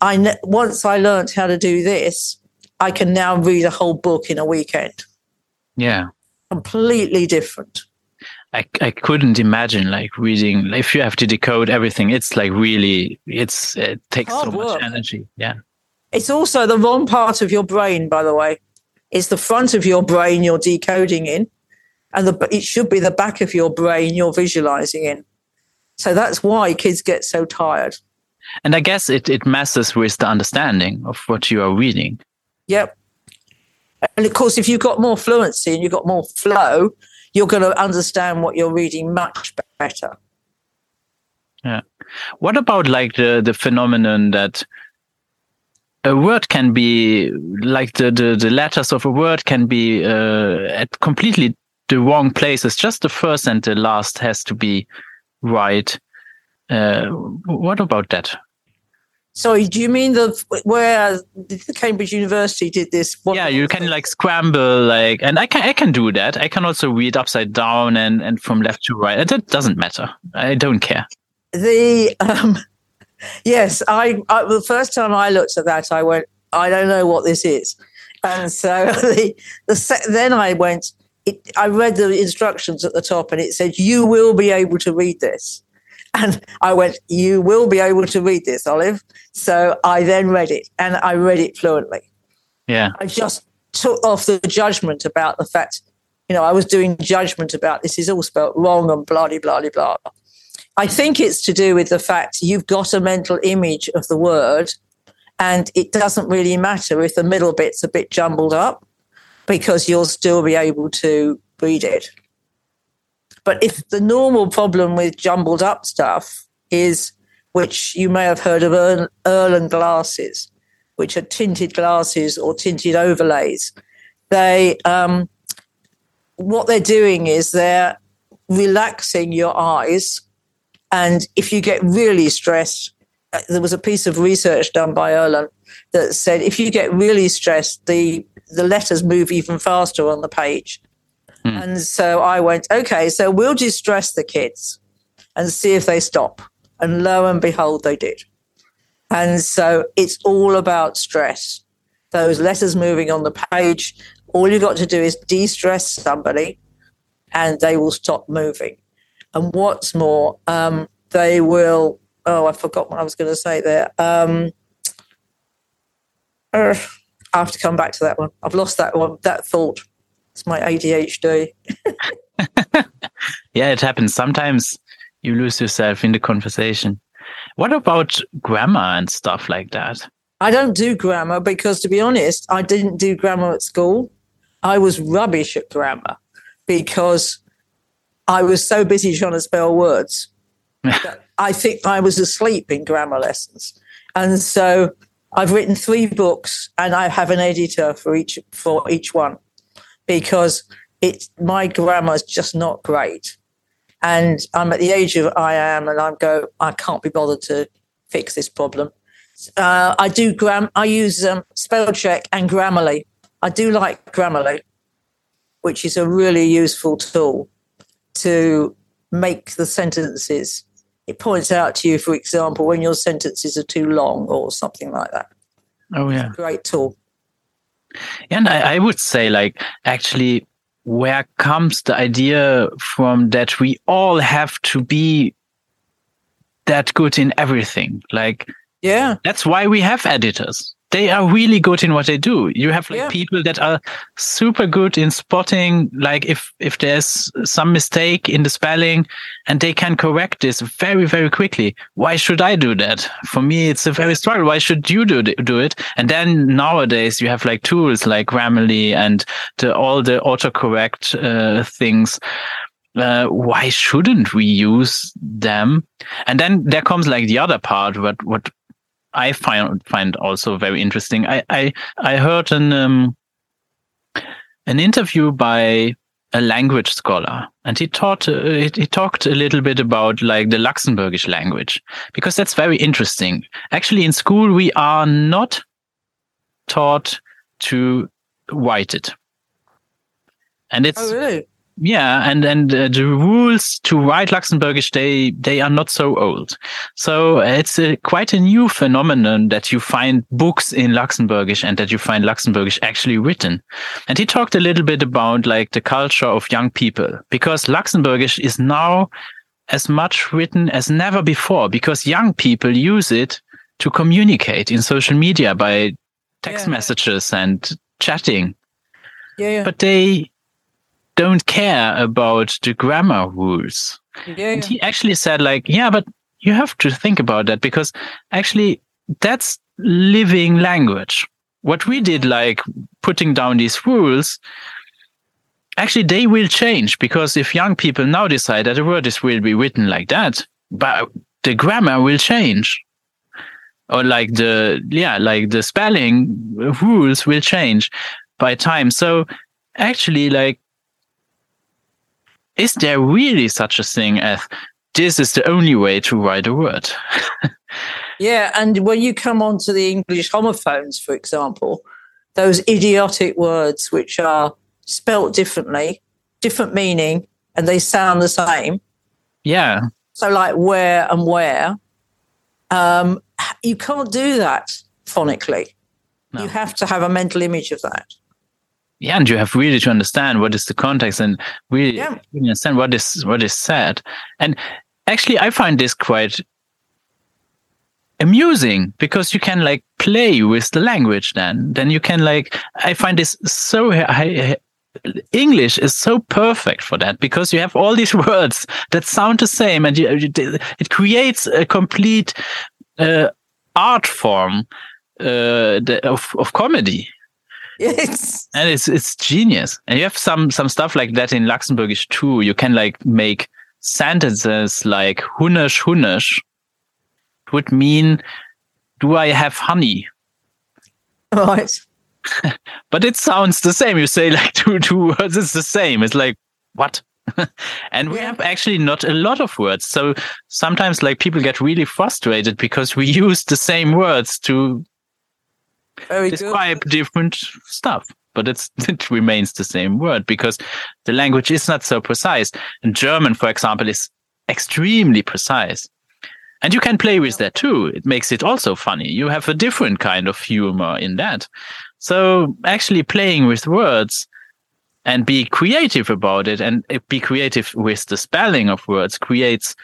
I once I learned how to do this, I can now read a whole book in a weekend. Yeah, completely different. I, I couldn't imagine like reading if you have to decode everything it's like really it's it takes Hard so work. much energy yeah it's also the wrong part of your brain by the way it's the front of your brain you're decoding in and the, it should be the back of your brain you're visualizing in. So that's why kids get so tired. And I guess it, it messes with the understanding of what you are reading. Yep. And of course, if you've got more fluency and you've got more flow, you're going to understand what you're reading much better. Yeah. What about like the, the phenomenon that a word can be like the, the, the letters of a word can be uh, at completely the wrong places. Just the first and the last has to be right. Uh, what about that? Sorry, do you mean the where the Cambridge University did this? What yeah, you can like scramble like, and I can I can do that. I can also read upside down and and from left to right. That doesn't matter. I don't care. The um, yes, I, I the first time I looked at that, I went, I don't know what this is, and so the the then I went, it, I read the instructions at the top and it said, You will be able to read this. And I went, You will be able to read this, Olive. So I then read it and I read it fluently. Yeah. I just took off the judgment about the fact, you know, I was doing judgment about this is all spelt wrong and blah, blah, blah, blah. I think it's to do with the fact you've got a mental image of the word and it doesn't really matter if the middle bit's a bit jumbled up because you'll still be able to read it. But if the normal problem with jumbled up stuff is, which you may have heard of Irlen glasses, which are tinted glasses or tinted overlays, they um, what they're doing is they're relaxing your eyes, and if you get really stressed, uh, there was a piece of research done by Irlen that said if you get really stressed, the the letters move even faster on the page. Hmm. And so I went, okay, so we'll distress the kids and see if they stop. And lo and behold, they did. And so it's all about stress. Those letters moving on the page, all you've got to do is de stress somebody and they will stop moving. And what's more, um, they will, oh, I forgot what I was going to say there. Um, uh, I have to come back to that one. I've lost that one, that thought. It's my ADHD. yeah, it happens. Sometimes you lose yourself in the conversation. What about grammar and stuff like that? I don't do grammar because, to be honest, I didn't do grammar at school. I was rubbish at grammar because I was so busy trying to spell words. I think I was asleep in grammar lessons. And so I've written three books and I have an editor for each for each one because it's my grammar is just not great. And I'm at the age of I am and I'm go I can't be bothered to fix this problem. Uh, I do gram I use um, spell check and Grammarly. I do like Grammarly, which is a really useful tool to make the sentences it points out to you, for example, when your sentences are too long or something like that. Oh yeah, great tool. And I, I would say, like, actually, where comes the idea from that we all have to be that good in everything? Like, yeah, that's why we have editors they are really good in what they do. You have like yeah. people that are super good in spotting, like if if there's some mistake in the spelling, and they can correct this very very quickly. Why should I do that? For me, it's a very struggle. Why should you do do it? And then nowadays you have like tools like Grammarly and the, all the autocorrect uh, things. Uh, why shouldn't we use them? And then there comes like the other part, what what I find find also very interesting. I I, I heard an um, an interview by a language scholar, and he taught uh, he, he talked a little bit about like the Luxembourgish language because that's very interesting. Actually, in school we are not taught to write it, and it's oh, really? Yeah, and and uh, the rules to write Luxembourgish they they are not so old. So it's a, quite a new phenomenon that you find books in Luxembourgish and that you find Luxembourgish actually written. And he talked a little bit about like the culture of young people because Luxembourgish is now as much written as never before because young people use it to communicate in social media by text yeah. messages and chatting. Yeah, yeah. But they don't care about the grammar rules. Yeah, and he actually said, like, yeah, but you have to think about that because actually that's living language. What we did, like putting down these rules, actually they will change because if young people now decide that a word is will be written like that, but the grammar will change. Or like the yeah, like the spelling rules will change by time. So actually like is there really such a thing as this is the only way to write a word? yeah, and when you come on to the English homophones, for example, those idiotic words which are spelt differently, different meaning, and they sound the same. Yeah. So, like where and where, um, you can't do that phonically. No. You have to have a mental image of that yeah, and you have really to understand what is the context and really yeah. understand what is what is said. And actually, I find this quite amusing because you can like play with the language. Then, then you can like. I find this so. I, English is so perfect for that because you have all these words that sound the same, and you, it creates a complete uh, art form uh, of of comedy Yes. And it's it's genius. And you have some some stuff like that in Luxembourgish too. You can like make sentences like hunnisch hunnisch would mean do I have honey? Right. but it sounds the same. You say like two two words, it's the same. It's like what? and we yeah. have actually not a lot of words. So sometimes like people get really frustrated because we use the same words to very describe good. different stuff but it's, it remains the same word because the language is not so precise. And German, for example, is extremely precise. And you can play with that too. It makes it also funny. You have a different kind of humor in that. So actually playing with words and be creative about it and eh, be creative with the spelling of words creates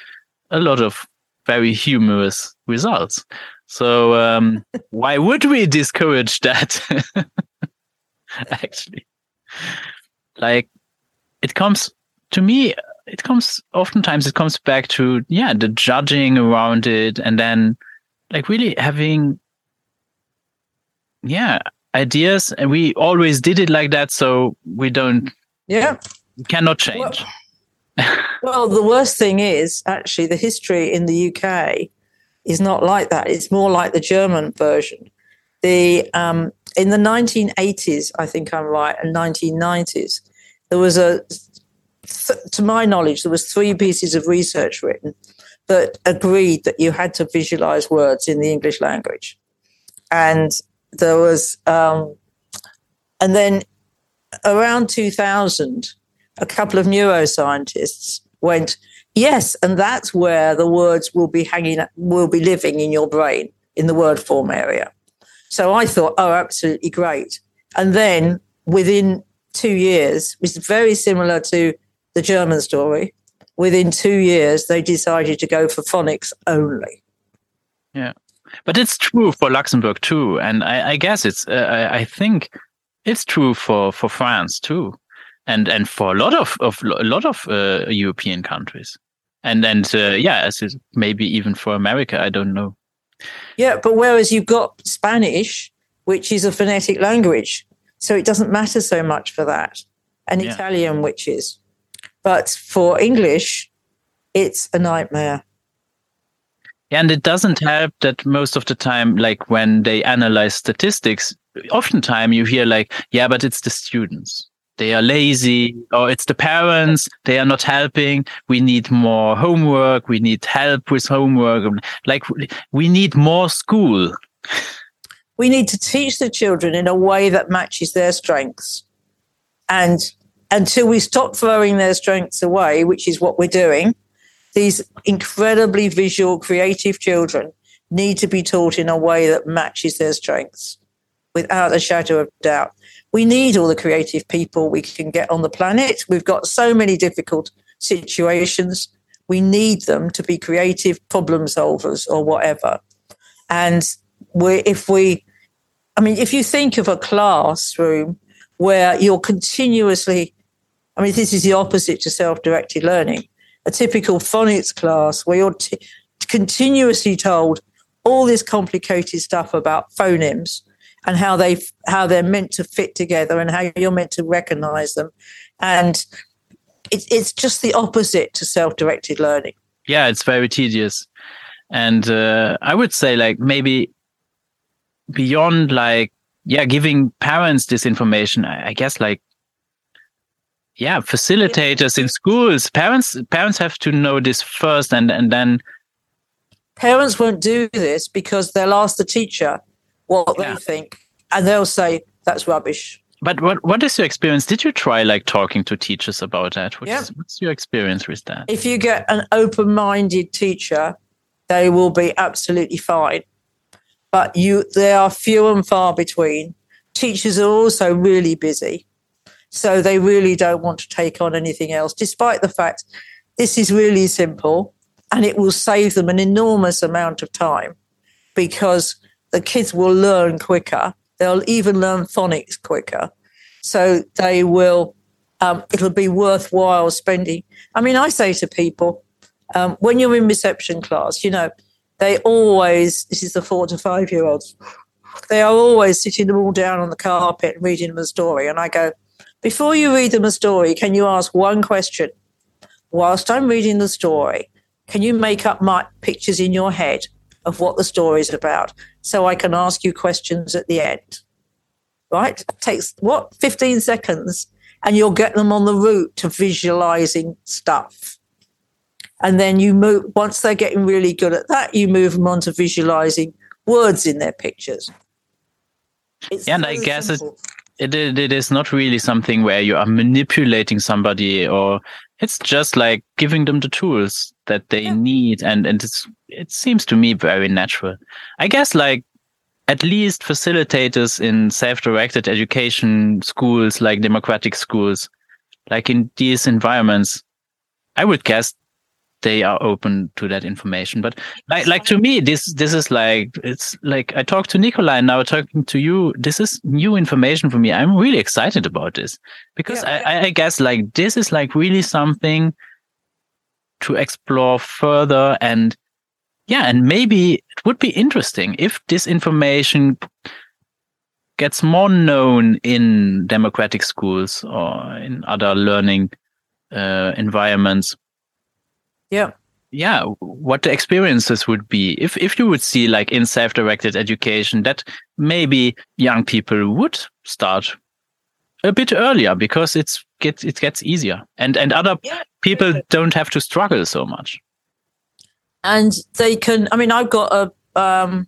a lot of very humorous results. So um, why would we discourage that? Actually, like it comes to me. It comes oftentimes. It comes back to yeah, the judging around it, and then like really having yeah ideas. And we always did it like that, so we don't. Yeah, cannot change. Well, well, the worst thing is actually the history in the UK is not like that. It's more like the German version. The um, in the 1980s, I think I'm right, and 1990s, there was a, th- to my knowledge, there was three pieces of research written that agreed that you had to visualize words in the English language, and there was, um, and then around 2000, a couple of neuroscientists went, Yes, and that's where the words will be hanging, will be living in your brain in the word form area. So I thought, oh, absolutely great. And then within two years, which is very similar to the German story, within two years, they decided to go for phonics only. Yeah. But it's true for Luxembourg too. And I, I guess it's, uh, I think it's true for, for France too. And, and for a lot of, of a lot of uh, European countries. And, and uh, yeah, as maybe even for America, I don't know. Yeah, but whereas you've got Spanish, which is a phonetic language, so it doesn't matter so much for that, and yeah. Italian, which is. But for English, it's a nightmare. Yeah, And it doesn't help that most of the time, like when they analyze statistics, oftentimes you hear like, yeah, but it's the students they are lazy. Or it's the parents. They are not helping. We need more homework. We need help with homework. Like we need more school. We need to teach the children in a way that matches their strengths. And until we stop throwing their strengths away which is what we're doing these incredibly visual creative children need to be taught in a way that matches their strengths without a shadow of doubt we need all the creative people we can get on the planet. We've got so many difficult situations. We need them to be creative problem solvers or whatever. And we, if we, I mean, if you think of a classroom where you're continuously, I mean, this is the opposite to self directed learning. A typical phonics class where you're t- continuously told all this complicated stuff about phonemes and how they how they're meant to fit together and how you're meant to recognize them. And it, it's just the opposite to self-directed learning. Yeah it's very tedious. And uh, i would say like maybe beyond like yeah giving parents this information i, I guess like yeah facilitators in schools parents parents have to know this first and and then parents won't do this because they'll ask the teacher what yeah. they think, and they'll say that's rubbish. But what what is your experience? Did you try like talking to teachers about that? What yeah. Is, what's your experience with that? If you get an open-minded teacher, they will be absolutely fine. But you, they are few and far between. Teachers are also really busy, so they really don't want to take on anything else, despite the fact this is really simple and it will save them an enormous amount of time because the kids will learn quicker. They'll even learn phonics quicker. So they will, um, it'll be worthwhile spending. I mean, I say to people, um, when you're in reception class, you know, they always, this is the four to five year olds, they are always sitting them all down on the carpet and reading them a story. And I go, before you read them a story, can you ask one question? Whilst I'm reading the story, can you make up my pictures in your head of what the story is about so I can ask you questions at the end. Right? It takes what, 15 seconds, and you'll get them on the route to visualizing stuff. And then you move, once they're getting really good at that, you move them on to visualizing words in their pictures. It's yeah, and I guess it, it, it is not really something where you are manipulating somebody or it's just like giving them the tools that they yeah. need and and it's it seems to me very natural i guess like at least facilitators in self-directed education schools like democratic schools like in these environments i would guess they are open to that information. But like, like to me, this, this is like, it's like I talked to Nikolai and now talking to you. This is new information for me. I'm really excited about this because yeah. I, I guess like this is like really something to explore further and yeah, and maybe it would be interesting if this information gets more known in democratic schools or in other learning uh, environments. Yeah. Yeah what the experiences would be. If if you would see like in self-directed education that maybe young people would start a bit earlier because it's gets it gets easier. And and other yeah. people don't have to struggle so much and they can i mean i've got a um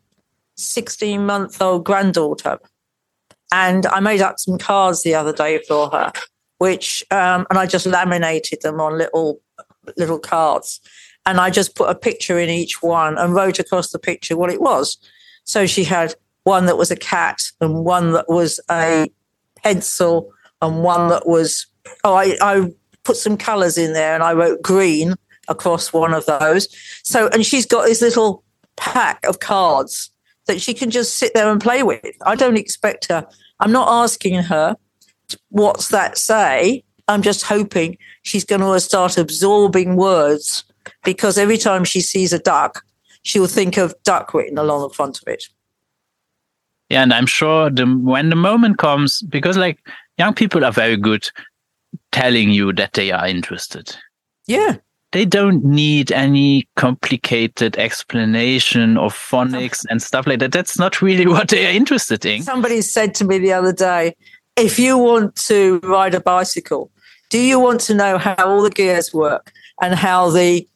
16 month old granddaughter and i made up some cards the other day for her which um and i just laminated them on little little cards. And I just put a picture in each one and wrote across the picture what it was. So she had one that was a cat and one that was a pencil and one that was, oh, I, I put some colors in there and I wrote green across one of those. So, and she's got this little pack of cards that she can just sit there and play with. I don't expect her, I'm not asking her, what's that say? I'm just hoping she's going to start absorbing words because every time she sees a duck, she'll think of duck written along the front of it. Yeah, and I'm sure the when the moment comes, because like young people are very good telling you that they are interested. Yeah. They don't need any complicated explanation of phonics and stuff like that. That's not really what they are interested in. Somebody said to me the other day, if you want to ride a bicycle, do you want to know how all the gears work and how the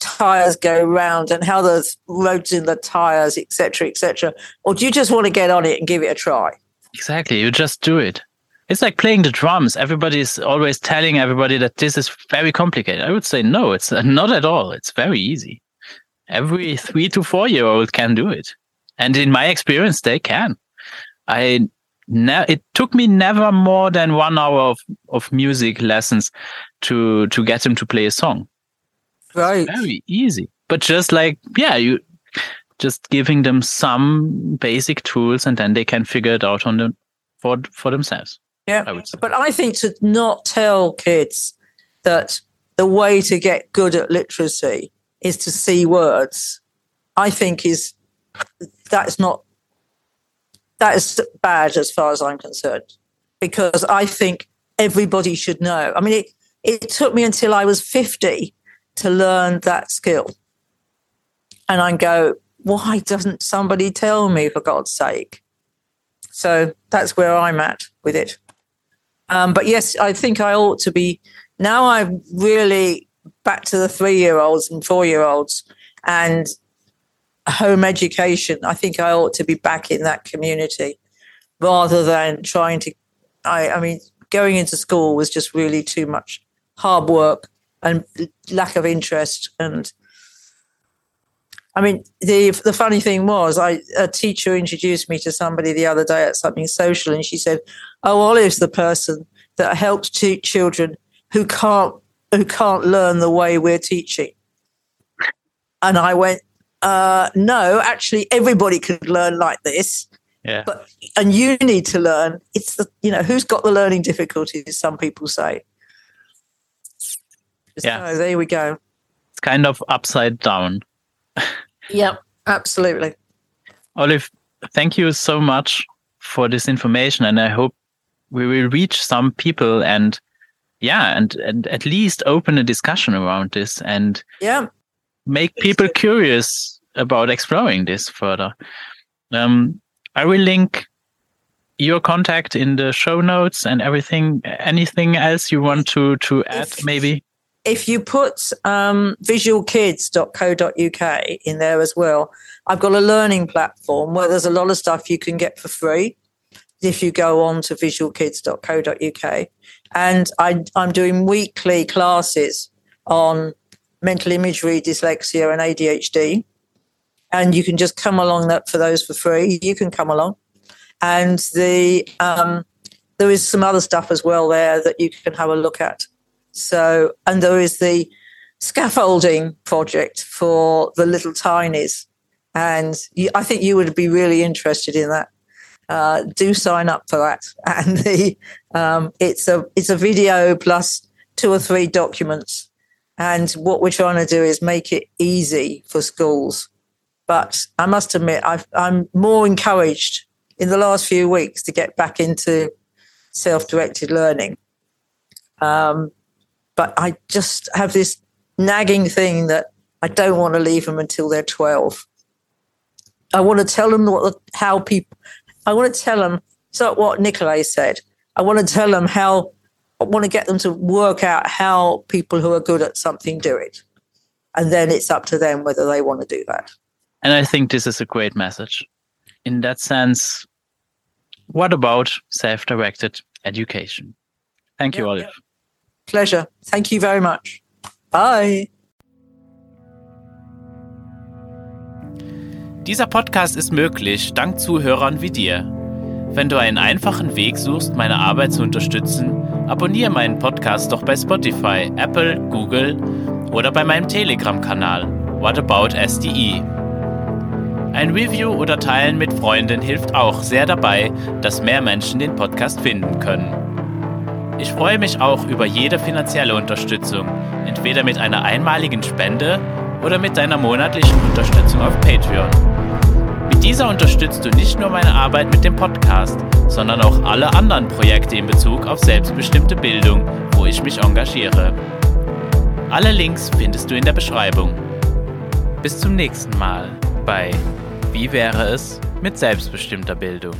tires go round and how the roads in the tires, etc., etc., or do you just want to get on it and give it a try? Exactly, you just do it. It's like playing the drums. Everybody's always telling everybody that this is very complicated. I would say no, it's not at all. It's very easy. Every three to four year old can do it, and in my experience, they can. I ne- it took me never more than one hour of, of music lessons to to get him to play a song. Right. It's very easy. But just like yeah, you just giving them some basic tools and then they can figure it out on the for for themselves. Yeah. I but I think to not tell kids that the way to get good at literacy is to see words, I think is that's not that is bad as far as I'm concerned, because I think everybody should know. I mean, it, it took me until I was 50 to learn that skill. And I go, why doesn't somebody tell me, for God's sake? So that's where I'm at with it. Um, but yes, I think I ought to be. Now I'm really back to the three year olds and four year olds and home education, I think I ought to be back in that community rather than trying to. I, I mean, going into school was just really too much hard work and lack of interest. And I mean, the the funny thing was, I a teacher introduced me to somebody the other day at something social, and she said, "Oh, Olive's the person that helps teach children who can't who can't learn the way we're teaching." And I went, uh, no, actually, everybody could learn like this. Yeah. But and you need to learn. It's the you know who's got the learning difficulties. Some people say. yeah. There we go. It's kind of upside down. Yep, absolutely. Olive, thank you so much for this information, and I hope we will reach some people and yeah, and and at least open a discussion around this and yeah make people curious about exploring this further. Um, I will link your contact in the show notes and everything. Anything else you want to to add, if, maybe? If you put um, visualkids.co.uk in there as well, I've got a learning platform where there's a lot of stuff you can get for free if you go on to visualkids.co.uk. And I, I'm doing weekly classes on mental imagery, dyslexia, and ADHD. And you can just come along that for those for free. You can come along, and the um, there is some other stuff as well there that you can have a look at. So, and there is the scaffolding project for the little tinies, and I think you would be really interested in that. Uh, do sign up for that, and the um, it's a it's a video plus two or three documents and what we're trying to do is make it easy for schools. But I must admit, i am more encouraged in the last few weeks to get back into self directed learning. Um, but I just have this nagging thing that I don't want to leave them until they're 12. I want to tell them what, how people, I want to tell them, so what Nicolai said, I want to tell them how I want to get them to work out how people who are good at something do it. And then it's up to them whether they want to do that. And I think this is a great message. In that sense, what about self directed education? Thank you, Olive. Pleasure. Thank you very much. Bye. Dieser Podcast ist möglich dank Zuhörern wie dir. Wenn du einen einfachen Weg suchst, meine Arbeit zu unterstützen, abonniere meinen Podcast doch bei Spotify, Apple, Google oder bei meinem Telegram-Kanal What About SDE. Ein Review oder Teilen mit Freunden hilft auch sehr dabei, dass mehr Menschen den Podcast finden können. Ich freue mich auch über jede finanzielle Unterstützung, entweder mit einer einmaligen Spende oder mit deiner monatlichen Unterstützung auf Patreon. Mit dieser unterstützt du nicht nur meine Arbeit mit dem Podcast, sondern auch alle anderen Projekte in Bezug auf selbstbestimmte Bildung, wo ich mich engagiere. Alle Links findest du in der Beschreibung. Bis zum nächsten Mal bei Wie wäre es mit selbstbestimmter Bildung?